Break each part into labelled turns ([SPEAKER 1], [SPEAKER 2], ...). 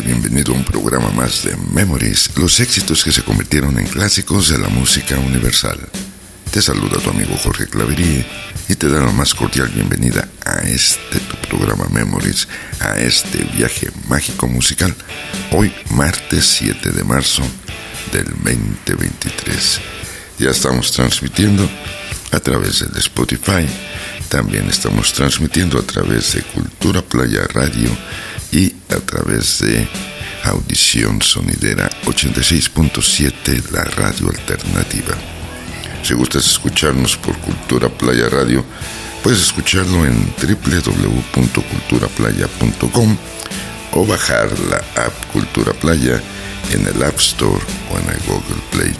[SPEAKER 1] Bienvenido a un programa más de Memories, los éxitos que se convirtieron en clásicos de la música universal. Te saluda tu amigo Jorge Claverie y te da la más cordial bienvenida a este tu programa Memories, a este viaje mágico musical, hoy martes 7 de marzo del 2023. Ya estamos transmitiendo a través del Spotify, también estamos transmitiendo a través de Cultura Playa Radio y a través de Audición Sonidera 86.7, la radio alternativa. Si gustas escucharnos por Cultura Playa Radio, puedes escucharlo en www.culturaplaya.com o bajar la app Cultura Playa en el App Store o en el Google Play.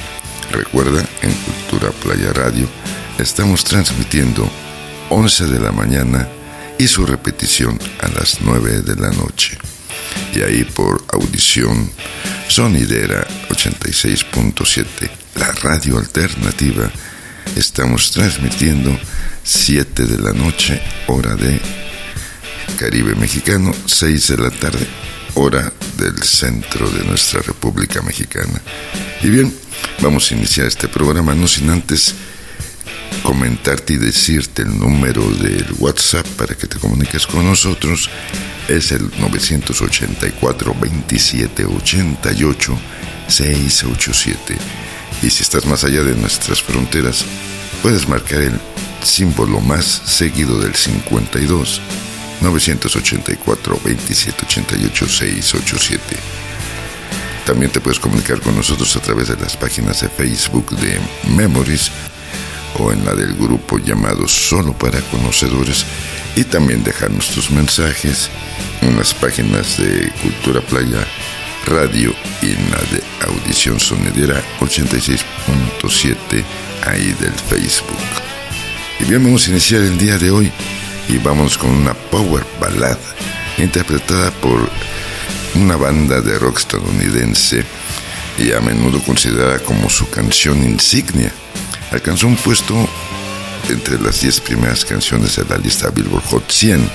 [SPEAKER 1] Recuerda, en Cultura Playa Radio estamos transmitiendo 11 de la mañana y su repetición a las 9 de la noche. Y ahí por audición sonidera 86.7, la radio alternativa, estamos transmitiendo 7 de la noche, hora de Caribe Mexicano, 6 de la tarde, hora del centro de nuestra República Mexicana. Y bien, vamos a iniciar este programa, no sin antes comentarte y decirte el número del WhatsApp para que te comuniques con nosotros. Es el 984 27 88 687. Y si estás más allá de nuestras fronteras, puedes marcar el símbolo más seguido del 52 984 27 88 687. También te puedes comunicar con nosotros a través de las páginas de Facebook de Memories o en la del grupo llamado Solo para Conocedores y también dejarnos tus mensajes en las páginas de Cultura Playa Radio y en la de Audición Sonedera 86.7 ahí del Facebook. Y bien, vamos a iniciar el día de hoy y vamos con una power ballad interpretada por una banda de rock estadounidense y a menudo considerada como su canción insignia alcanzó un puesto entre las 10 primeras canciones de la lista Billboard Hot 100.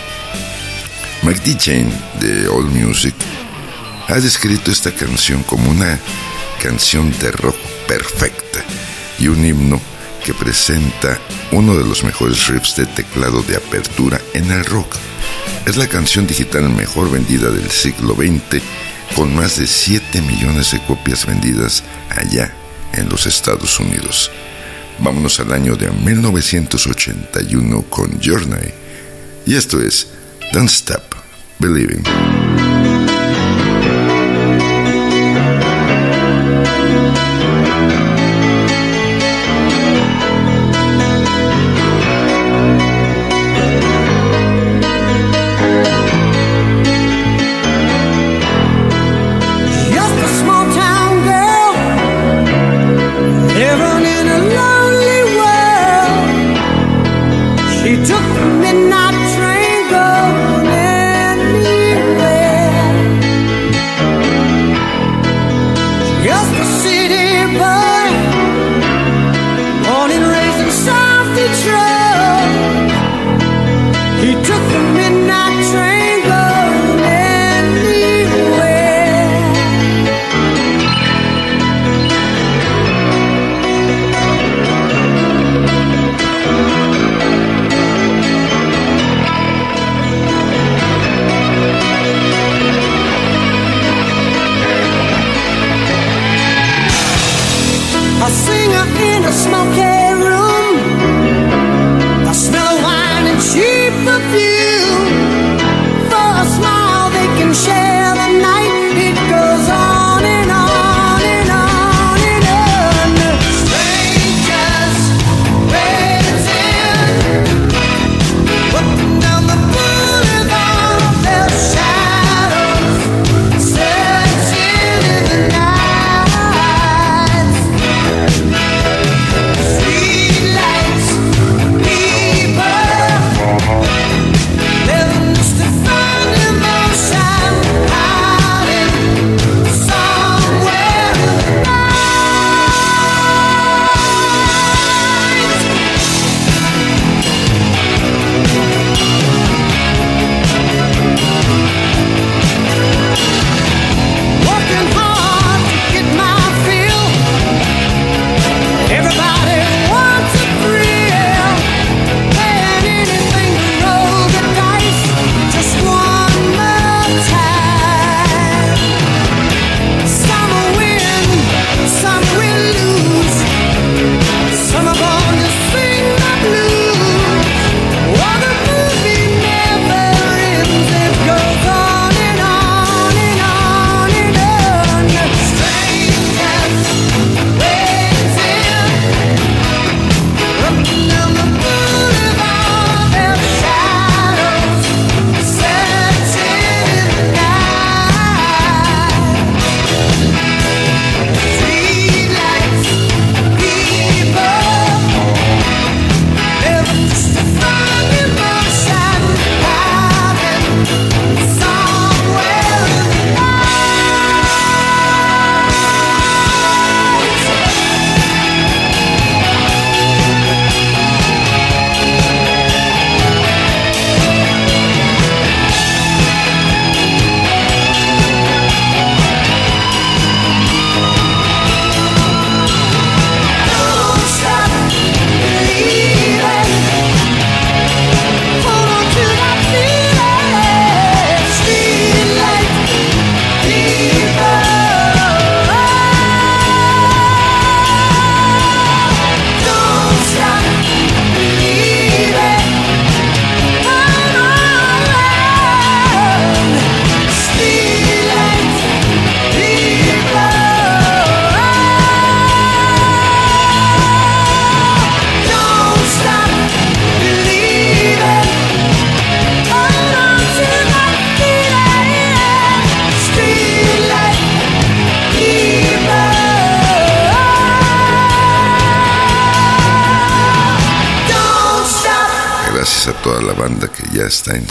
[SPEAKER 1] Mike D. de All Music ha descrito esta canción como una canción de rock perfecta y un himno que presenta uno de los mejores riffs de teclado de apertura en el rock. Es la canción digital mejor vendida del siglo XX, con más de 7 millones de copias vendidas allá en los Estados Unidos. Vámonos al año de 1981 con Journey. Y esto es Don't Stop Believing.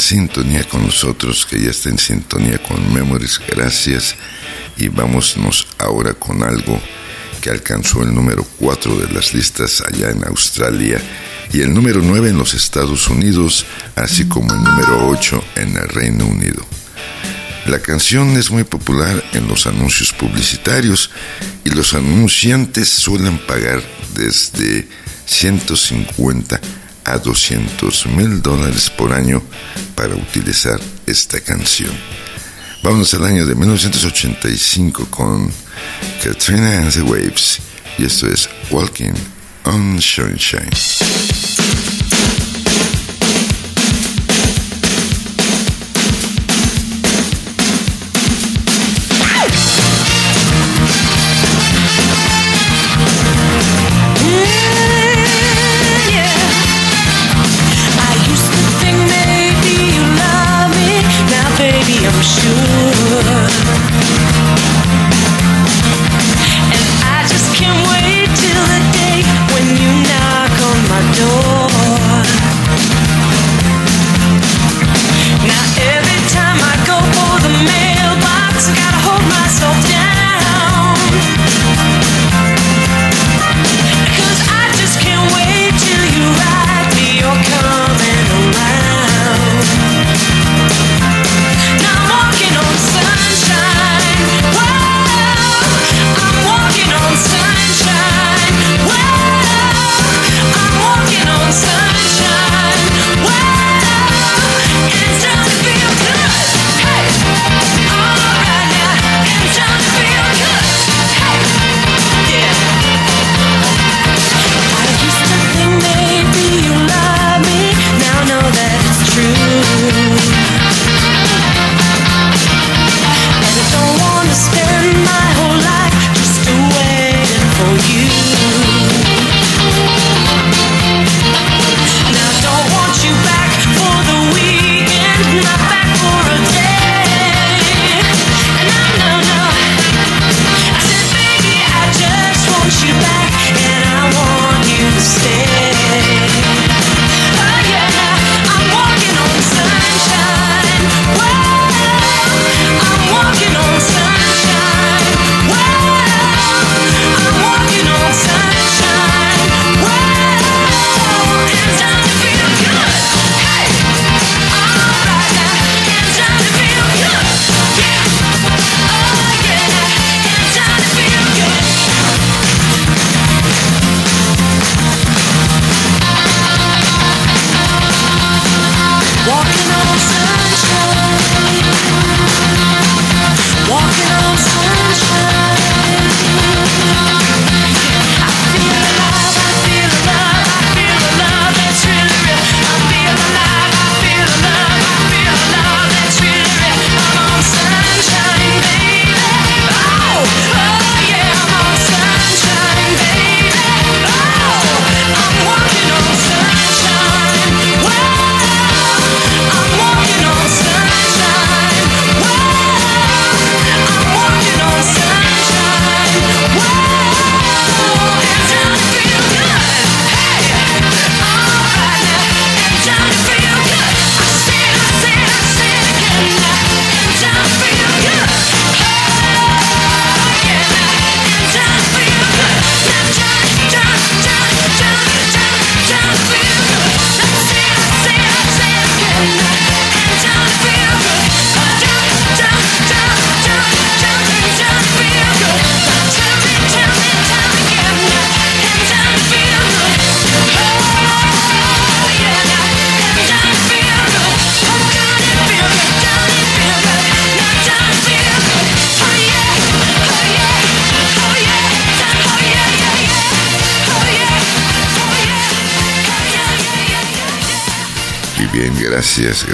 [SPEAKER 2] Sintonía con nosotros, que ya está en sintonía con Memories. Gracias. Y vámonos ahora con algo que alcanzó el número 4 de las listas allá en Australia y el número 9 en los Estados Unidos, así como el número 8 en el Reino Unido. La canción es muy popular en los anuncios publicitarios y los anunciantes suelen pagar desde 150 a 200 mil dólares por año para utilizar esta canción. Vamos al año de 1985 con Katrina and the Waves y esto es Walking on Sunshine.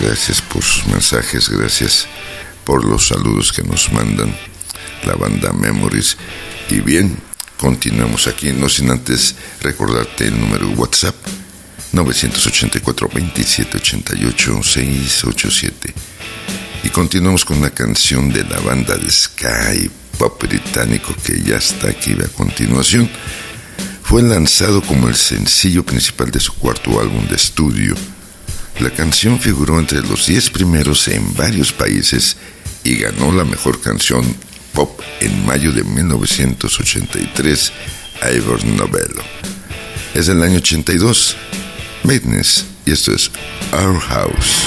[SPEAKER 2] Gracias, por sus mensajes, gracias por los saludos que nos mandan la banda Memories. Y bien, continuamos aquí, no sin antes recordarte el número WhatsApp 984 2788 687. Y continuamos con una canción de la banda de Sky Pop británico que ya está aquí a continuación. Fue lanzado como el sencillo principal de su cuarto álbum de estudio
[SPEAKER 1] La canción figuró entre los 10 primeros en varios países y ganó la mejor canción pop en mayo de 1983 a Ivor Novello. Es del año 82, Madness, y esto es Our House.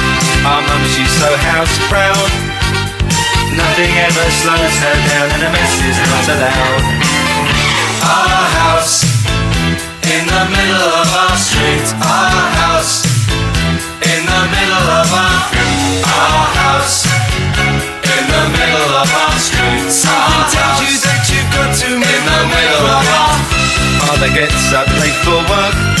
[SPEAKER 3] Our mum, she's so house proud. Nothing ever slows her down and a mess is not allowed. Our house in the middle of our street. Our house in the middle of our our house in the middle of our street. Something tells you that you've got to in the middle of our Father gets up late for work.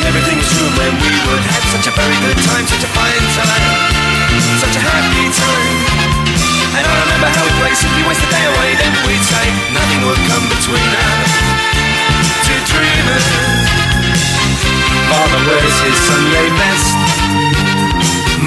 [SPEAKER 3] And everything was true when we would have such a very good time, such a fine time, such a happy time. And I remember how we played simply waste the day away, then we'd say nothing would come between us. Two dreamers. Father wears his Sunday best.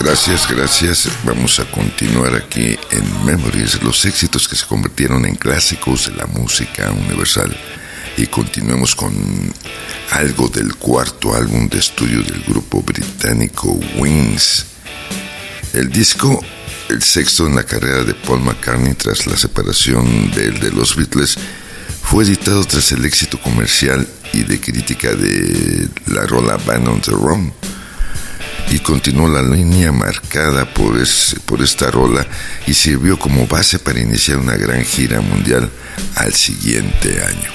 [SPEAKER 1] Gracias, gracias. Vamos a continuar aquí en Memories, los éxitos que se convirtieron en clásicos de la música universal. Y continuemos con algo del cuarto álbum de estudio del grupo británico Wings. El disco, el sexto en la carrera de Paul McCartney tras la separación de, de los Beatles, fue editado tras el éxito comercial y de crítica de la rola Band on the Run y continuó la línea marcada por, por esta rola y sirvió como base para iniciar una gran gira mundial al siguiente año.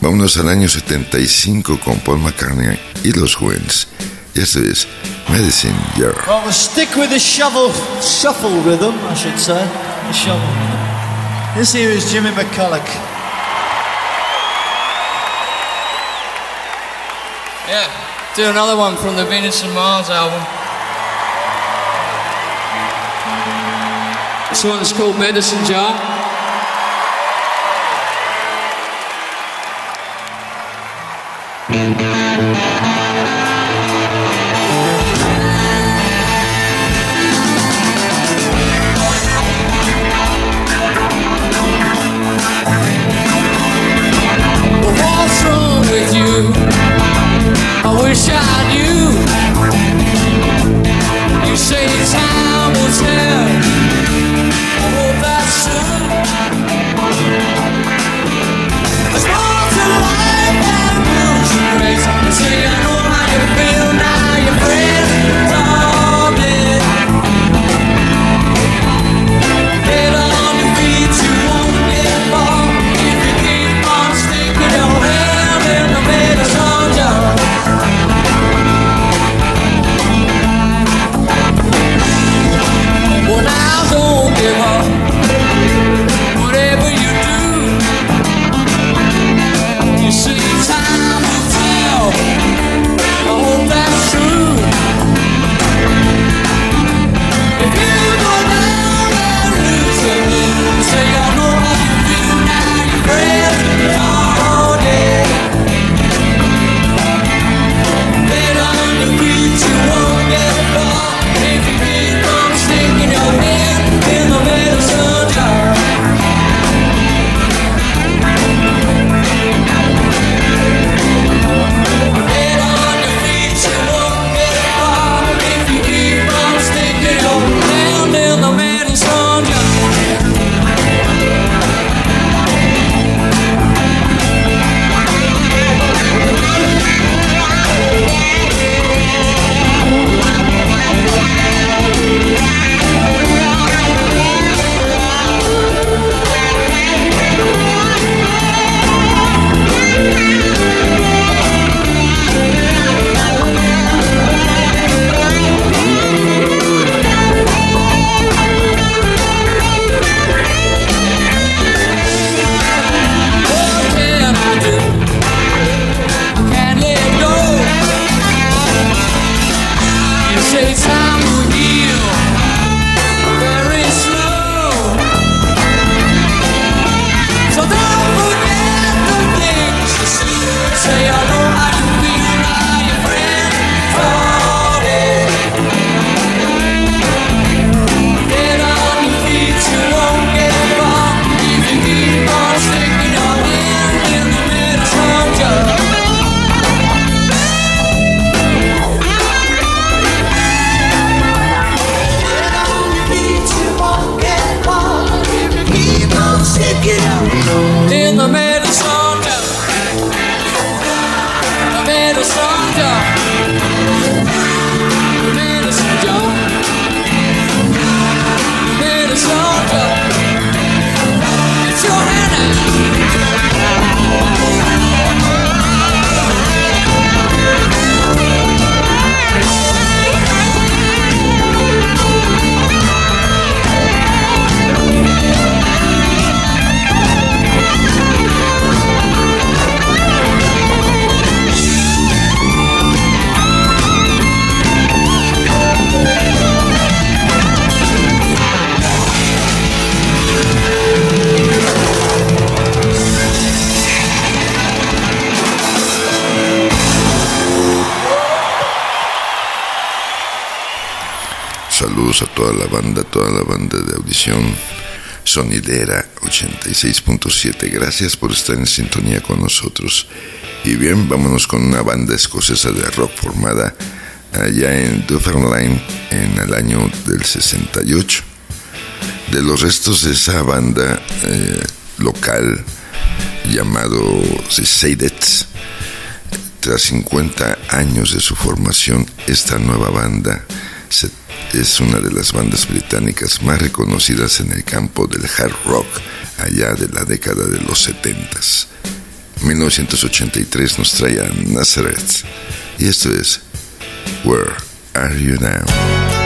[SPEAKER 1] Vámonos al año 75 con Paul McCartney y los Wens. Y esto es Medicine Year.
[SPEAKER 4] Well, stick with the shovel, shuffle rhythm, I should say. The shovel. This here is Jimmy McCulloch.
[SPEAKER 5] Yeah, do another one from the Venus and Mars album. This one is called Medicine Jar.
[SPEAKER 1] A toda la banda, toda la banda de audición sonidera 86.7. Gracias por estar en sintonía con nosotros. Y bien, vámonos con una banda escocesa de rock formada allá en Dunfermline en el año del 68. De los restos de esa banda eh, local llamado Seidets, tras 50 años de su formación, esta nueva banda es una de las bandas británicas más reconocidas en el campo del hard rock allá de la década de los 70. 1983 nos trae a Nazareth y esto es Where Are You Now?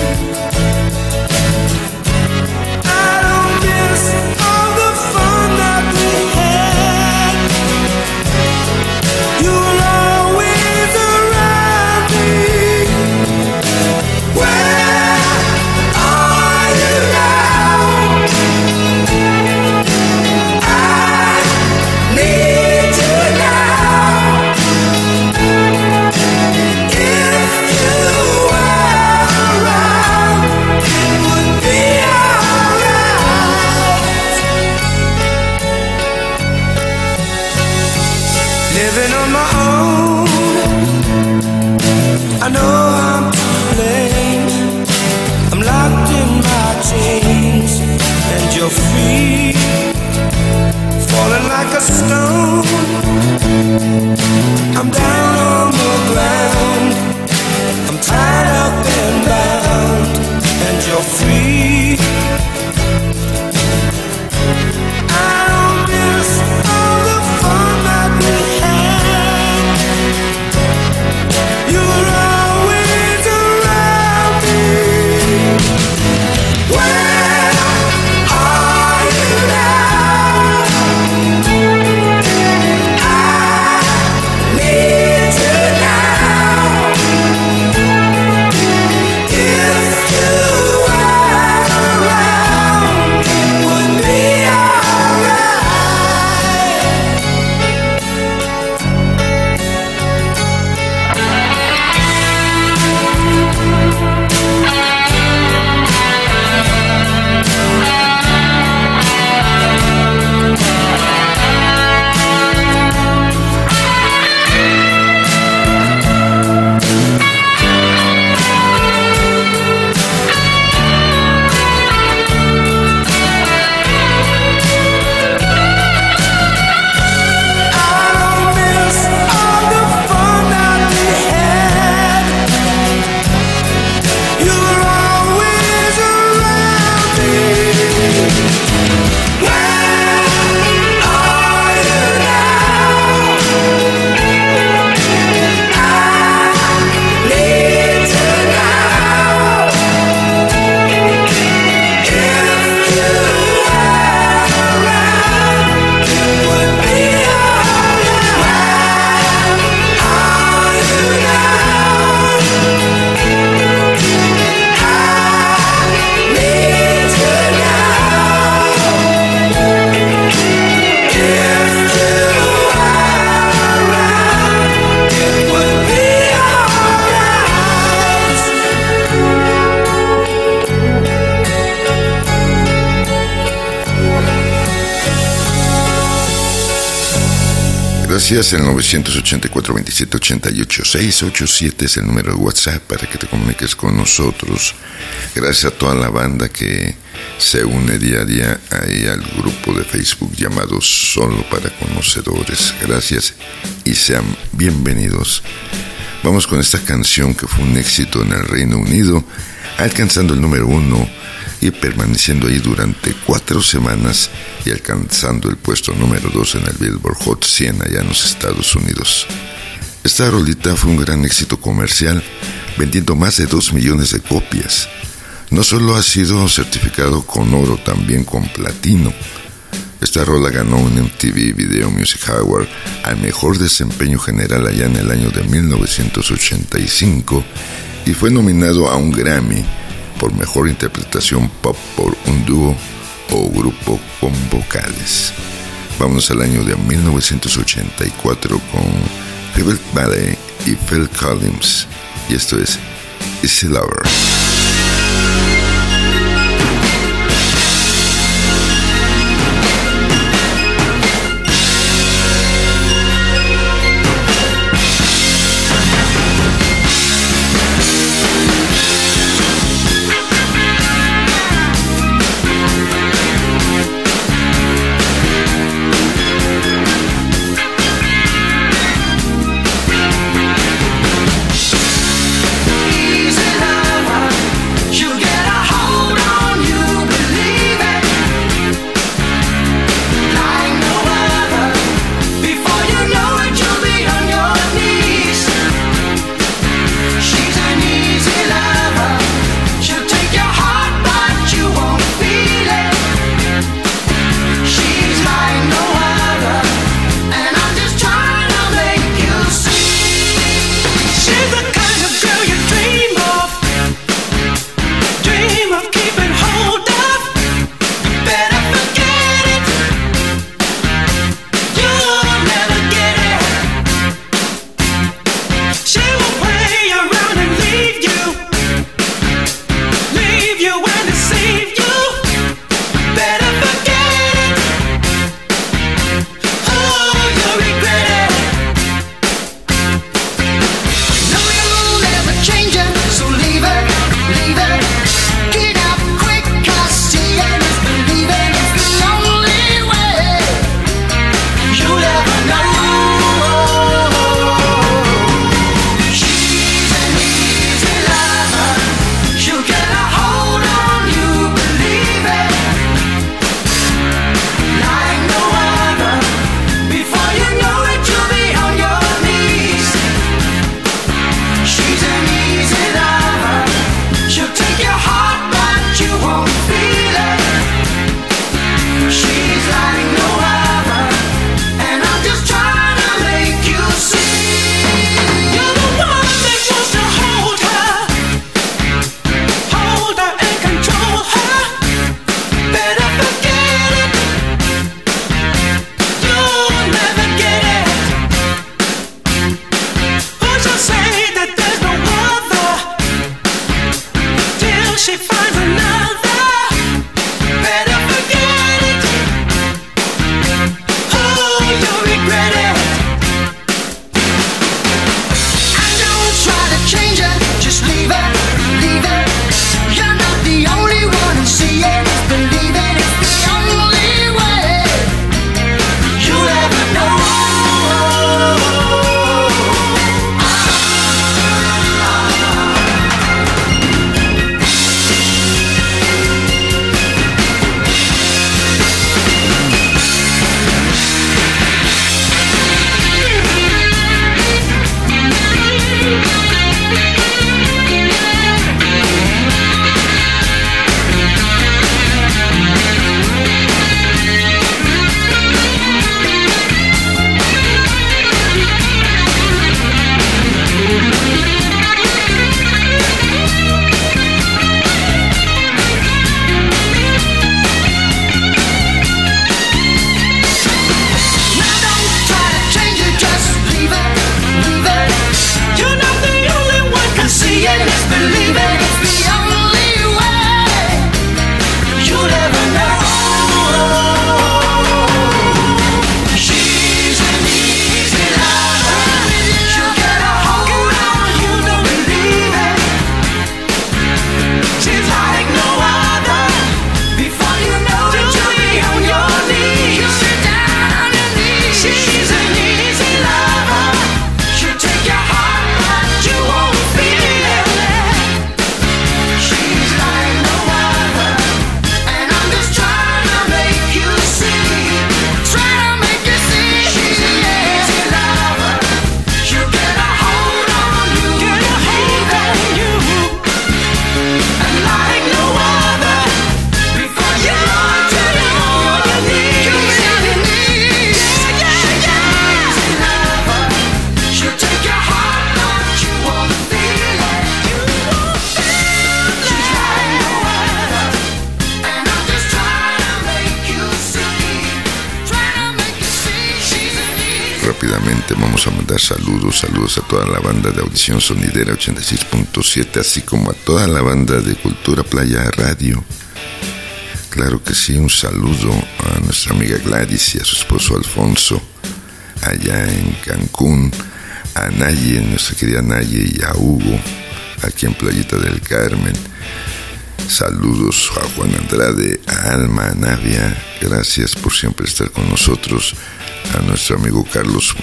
[SPEAKER 1] gracias. El 984-2788-687 es el número de WhatsApp para que te comuniques con nosotros. Gracias a toda la banda que se une día a día ahí al grupo de Facebook llamado Solo para Conocedores. Gracias y sean bienvenidos. Vamos con esta canción que fue un éxito en el Reino Unido, alcanzando el número uno y permaneciendo ahí durante cuatro semanas y alcanzando el puesto número dos en el Billboard Hot 100 allá en los Estados Unidos. Esta rolita fue un gran éxito comercial, vendiendo más de dos millones de copias. No solo ha sido certificado con oro, también con platino. Esta rola ganó un MTV Video Music Award al mejor desempeño general allá en el año de 1985 y fue nominado a un Grammy por mejor interpretación pop por un dúo o grupo con vocales. Vamos al año de 1984 con Philip Ballet y Phil Collins y esto es Easy Lover. Saludos, saludos a toda la banda de Audición Sonidera 86.7, así como a toda la banda de Cultura Playa Radio. Claro que sí, un saludo a nuestra amiga Gladys y a su esposo Alfonso, allá en Cancún, a Naye, nuestra querida Naye, y a Hugo, aquí en Playita del Carmen. Saludos a Juan Andrade, a Alma, a Navia, gracias por siempre estar con nosotros a nuestro amigo Carlos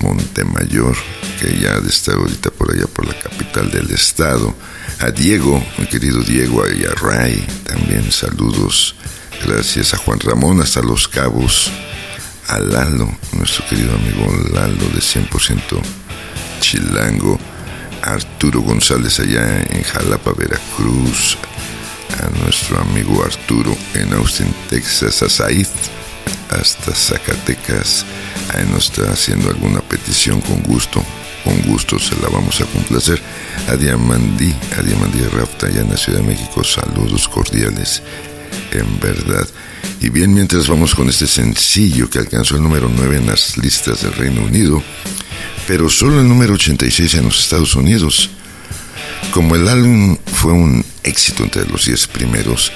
[SPEAKER 1] Montemayor, que ya está ahorita por allá por la capital del estado, a Diego, mi querido Diego, y a Ray, también saludos, gracias a Juan Ramón hasta Los Cabos, a Lalo, nuestro querido amigo Lalo de 100% Chilango, Arturo González allá en Jalapa, Veracruz, a nuestro amigo Arturo en Austin, Texas, a Said hasta Zacatecas. Ahí nos está haciendo alguna petición con gusto. Con gusto se la vamos a complacer. A Diamandí, a Diamandí Rafta, allá en la Ciudad de México, saludos cordiales, en verdad. Y bien, mientras vamos con este sencillo que alcanzó el número 9 en las listas del Reino Unido, pero solo el número 86 en los Estados Unidos. Como el álbum fue un éxito entre los 10 primeros,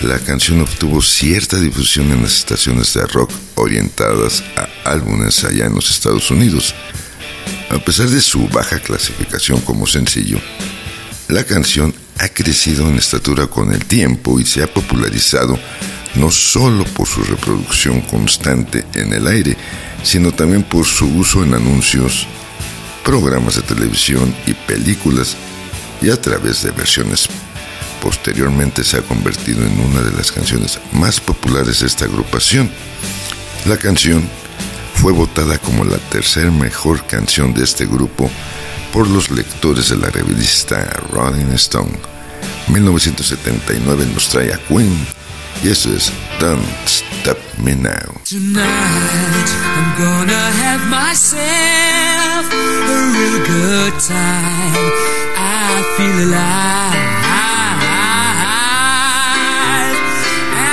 [SPEAKER 1] la canción obtuvo cierta difusión en las estaciones de rock orientadas a álbumes allá en los Estados Unidos. A pesar de su baja clasificación como sencillo, la canción ha crecido en estatura con el tiempo y se ha popularizado no solo por su reproducción constante en el aire, sino también por su uso en anuncios, programas de televisión y películas y a través de versiones posteriormente se ha convertido en una de las canciones más populares de esta agrupación. La canción fue votada como la tercera mejor canción de este grupo por los lectores de la revista Rolling Stone. 1979 nos trae a Queen y eso es Don't Stop Me Now.
[SPEAKER 6] Tonight I'm gonna have myself a real good time. I feel alive.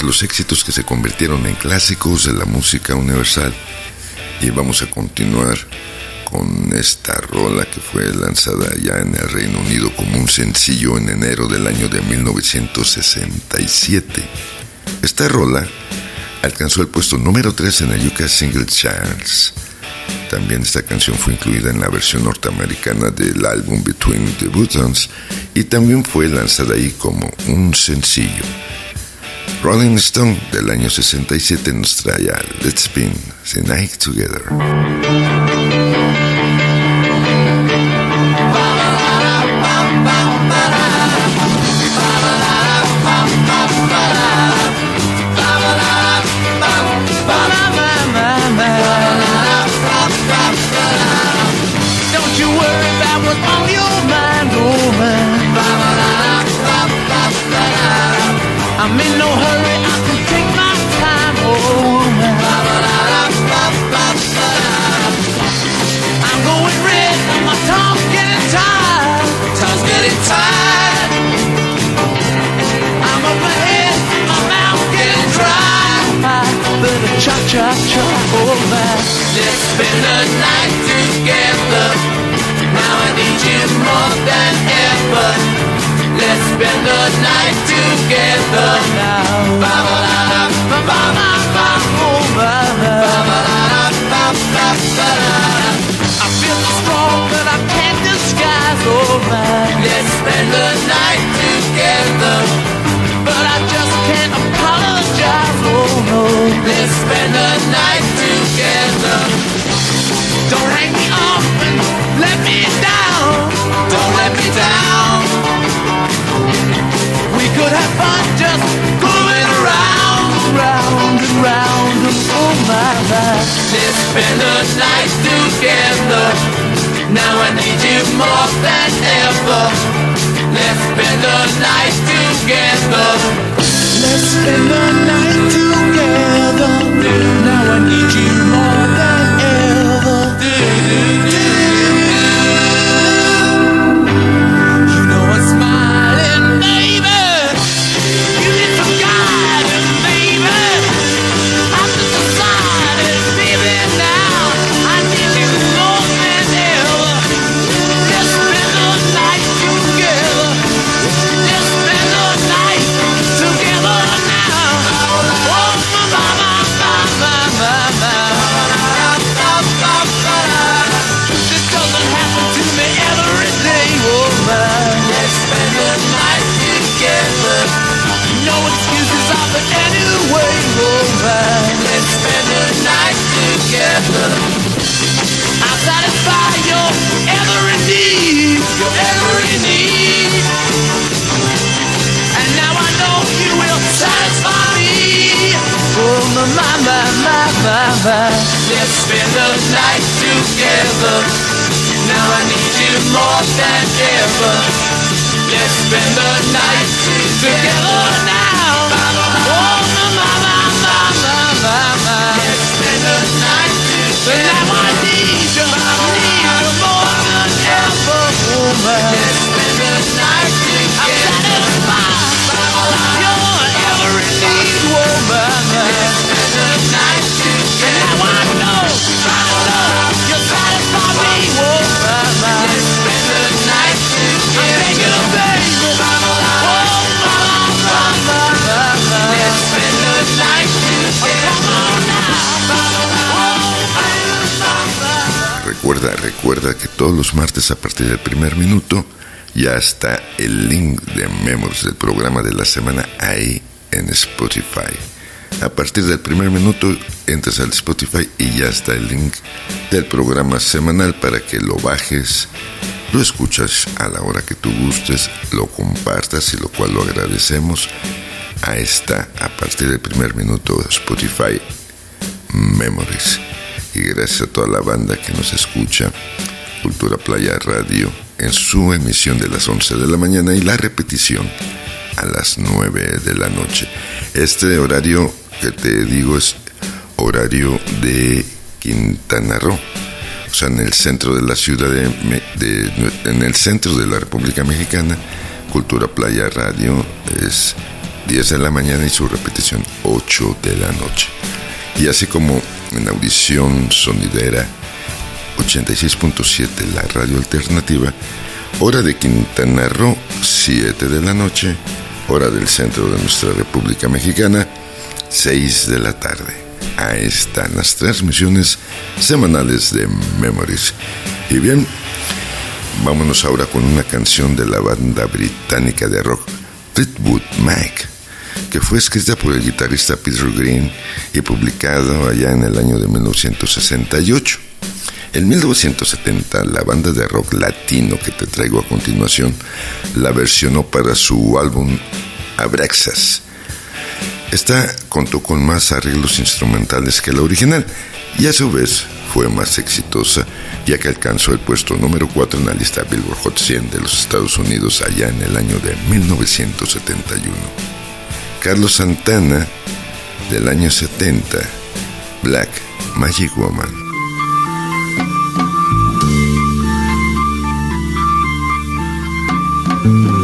[SPEAKER 2] Memories, los éxitos que se convirtieron en clásicos de la música universal. Y vamos a continuar con esta rola que fue lanzada ya en el Reino Unido como un sencillo en enero del año de 1967. Esta rola alcanzó el puesto número 3 en el UK Single Charts. También esta canción fue incluida en la versión norteamericana del álbum Between the Buttons y también fue lanzada ahí como un sencillo. Rolling Stone del año 67 nos trae a Let's Spin the Night Together. Partir del primer minuto ya está el link de Memories del programa de la semana ahí en Spotify. A partir del primer minuto entras al Spotify y ya está el link del programa semanal para que lo bajes, lo escuchas a la hora que tú gustes, lo compartas y lo cual lo agradecemos. Ahí está, a partir del primer minuto Spotify Memories. Y gracias a toda la banda que nos escucha, Cultura Playa Radio, en su emisión de las 11 de la mañana y la repetición a las 9 de la noche. Este horario que te digo es horario de Quintana Roo. O sea, en el centro de la ciudad de, en el centro de la República Mexicana, Cultura Playa Radio es
[SPEAKER 1] 10 de la mañana y su repetición 8 de la noche. Y así como en audición sonidera 86.7 la radio alternativa, hora de Quintana Roo 7 de la noche, hora del centro de nuestra República Mexicana 6 de la tarde. Ahí están las transmisiones semanales de Memories. Y bien, vámonos ahora con una canción de la banda británica de rock Fleetwood Mac, que fue escrita por el guitarrista Peter Green y publicado allá en el año de 1968. En 1970, la banda de rock latino que te traigo a continuación la versionó para su álbum Abraxas. Esta contó con más arreglos instrumentales que la original y a su vez fue más exitosa ya que alcanzó el puesto número 4 en la lista Billboard Hot 100 de los Estados Unidos allá en el año de 1971. Carlos Santana del año 70, Black Magic Woman. Mm-hmm.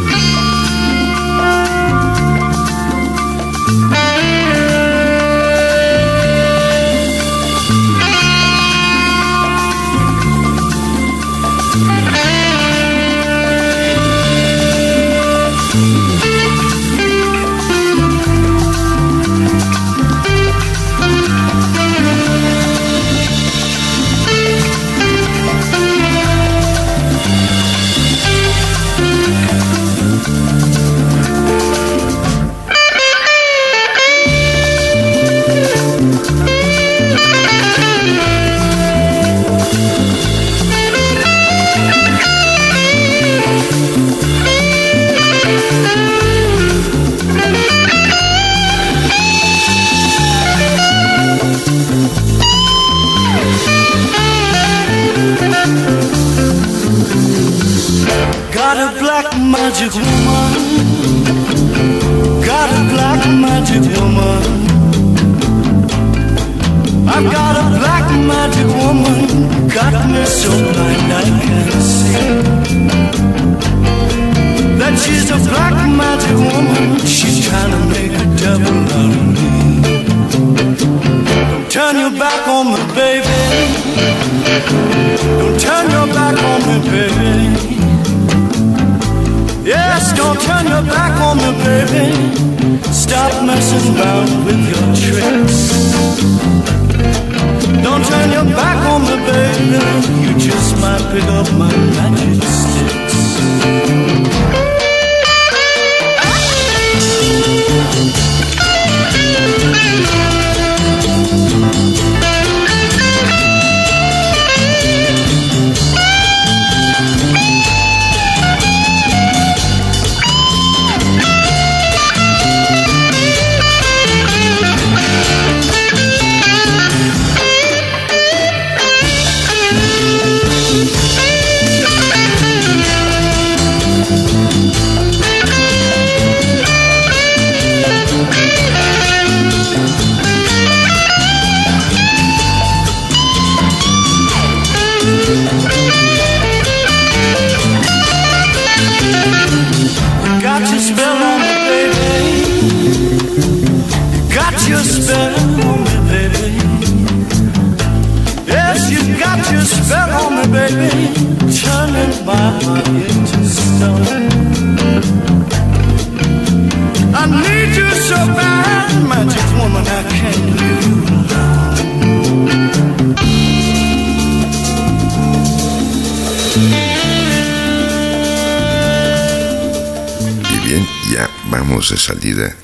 [SPEAKER 1] De salida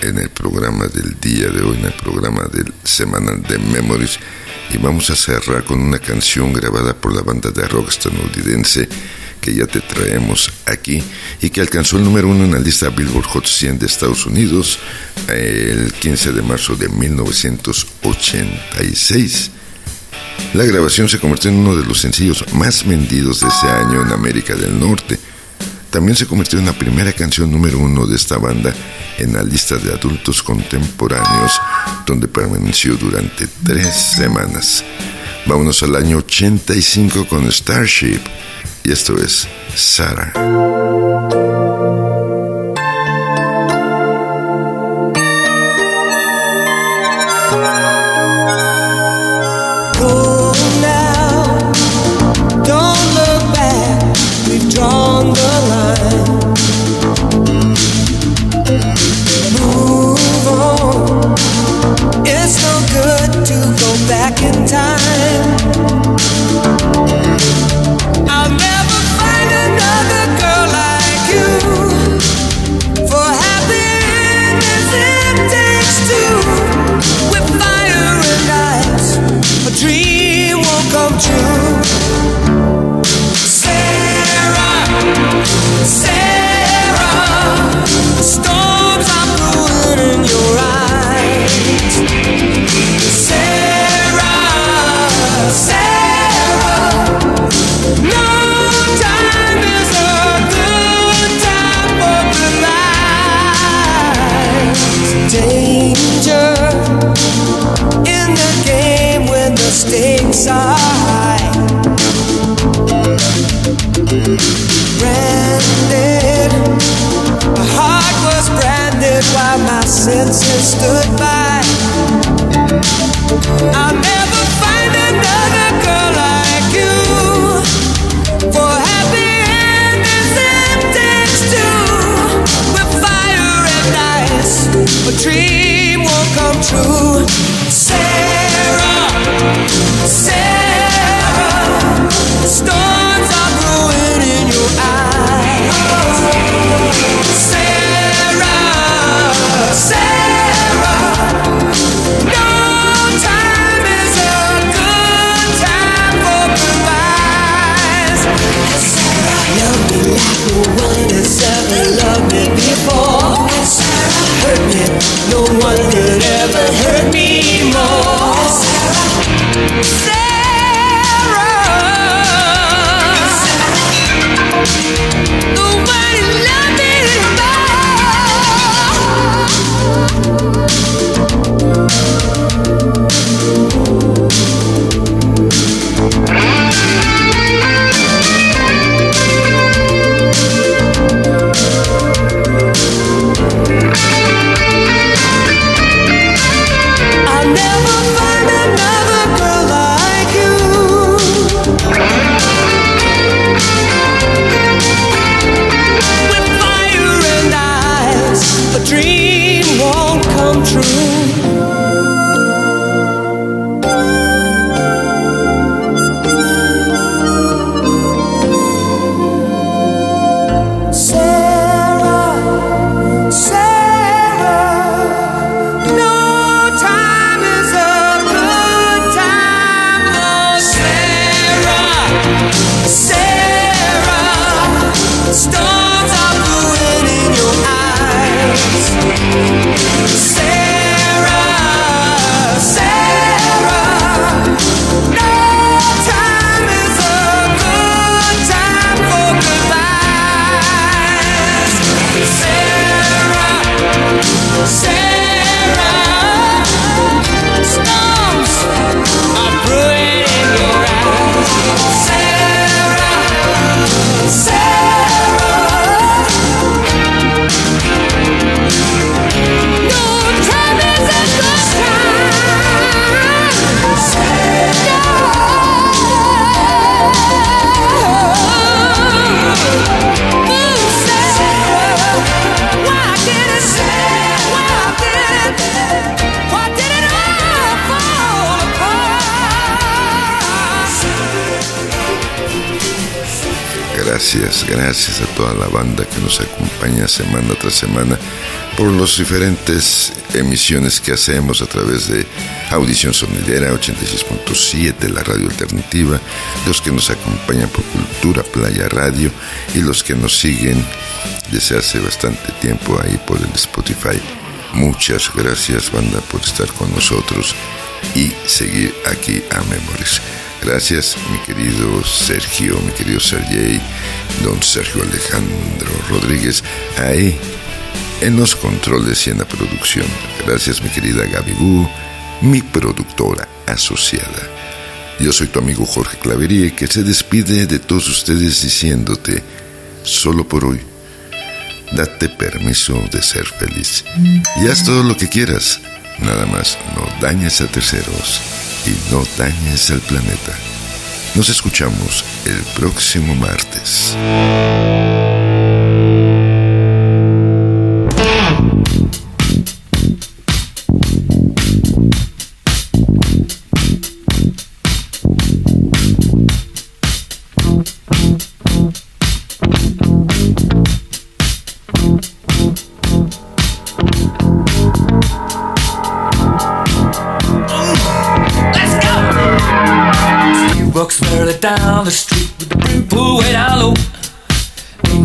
[SPEAKER 1] en el programa del día de hoy, en el programa del semanal de Memories. Y vamos a cerrar con una canción grabada por la banda de rock estadounidense que ya te traemos aquí y que alcanzó el número uno en la lista Billboard Hot 100 de Estados Unidos el 15 de marzo de 1986. La grabación se convirtió en uno de los sencillos más vendidos de ese año en América del Norte también se convirtió en la primera canción número uno de esta banda en la lista de adultos contemporáneos, donde permaneció durante tres semanas. Vámonos al año 85 con Starship, y esto es Sarah.
[SPEAKER 7] No one has ever loved me before. Sarah, hurt me, no one could ever hurt me more. Sarah, nobody loved me
[SPEAKER 1] Gracias, a toda la banda que nos acompaña semana tras semana por las diferentes emisiones que hacemos a través de Audición Sonidera 86.7, la radio alternativa, los que nos acompañan por Cultura Playa Radio y los que nos siguen desde hace bastante tiempo ahí por el Spotify. Muchas gracias banda por estar con nosotros y seguir aquí a Memories. Gracias mi querido Sergio, mi querido Sergey, don Sergio Alejandro Rodríguez, ahí en los controles y en la producción. Gracias mi querida Gaby Gu, mi productora asociada. Yo soy tu amigo Jorge Claverie que se despide de todos ustedes diciéndote, solo por hoy, date permiso de ser feliz y haz todo lo que quieras, nada más no dañes a terceros y no dañes al planeta. Nos escuchamos el próximo martes.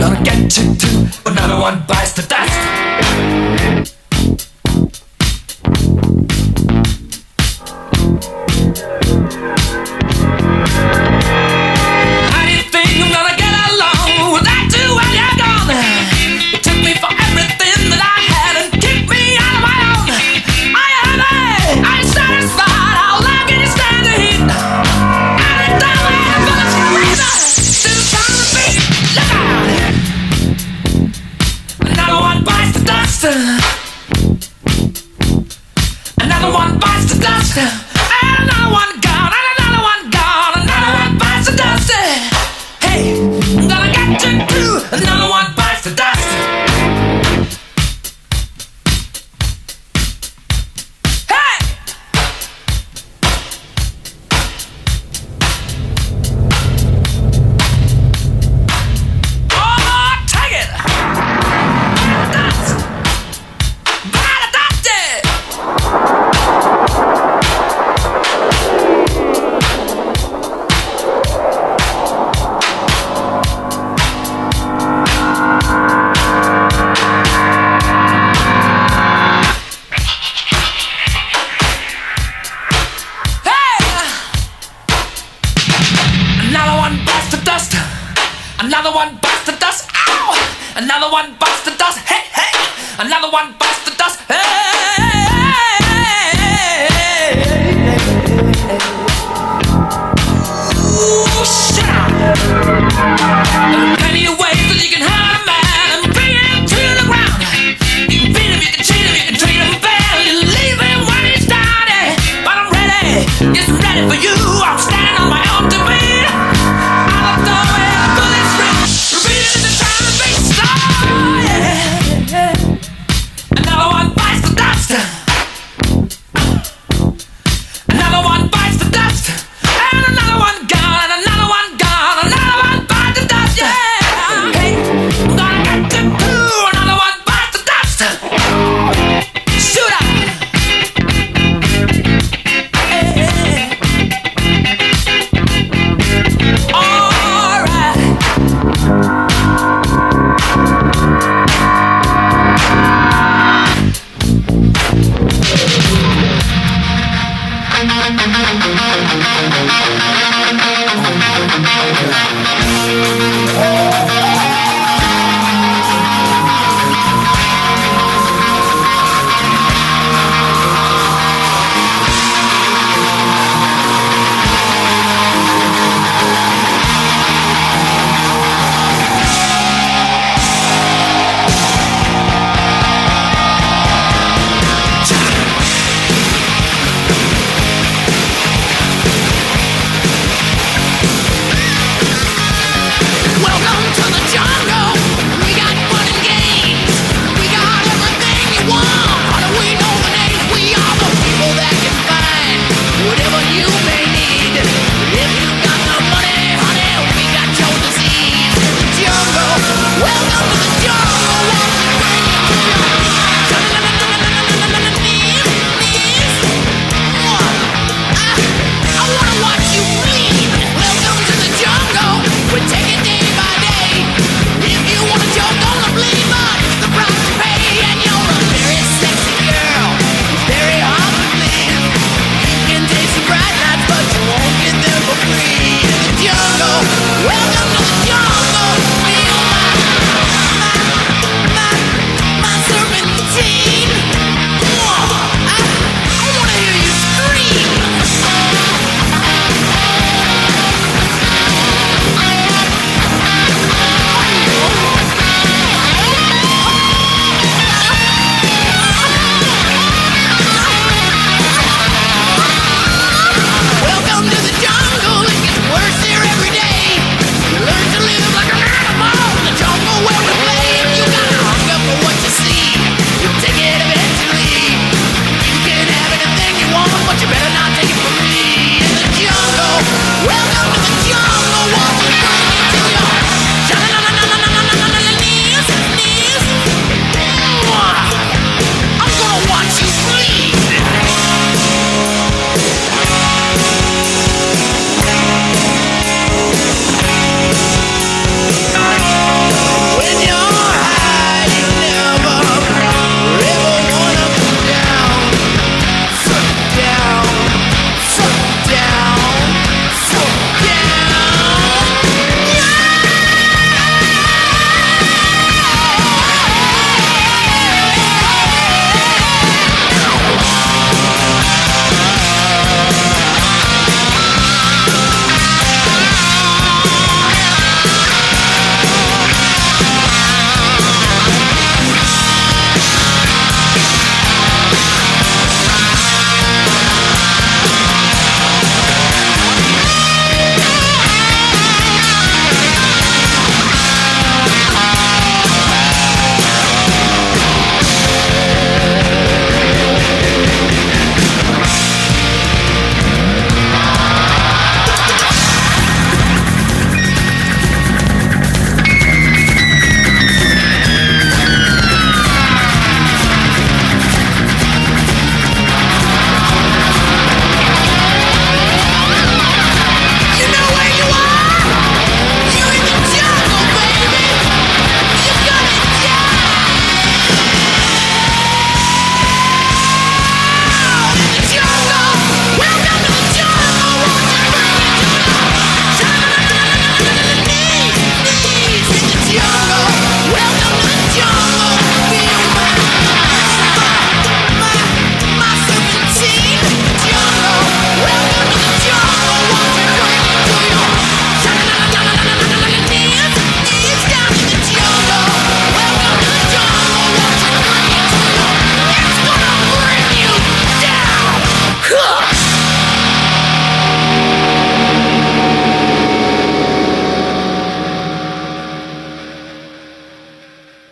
[SPEAKER 7] gonna get you too. Another one bites the dust. Another one bites the dust. Ow!
[SPEAKER 6] Another one bites the dust. Hey, hey! Another one bites the dust. Hey!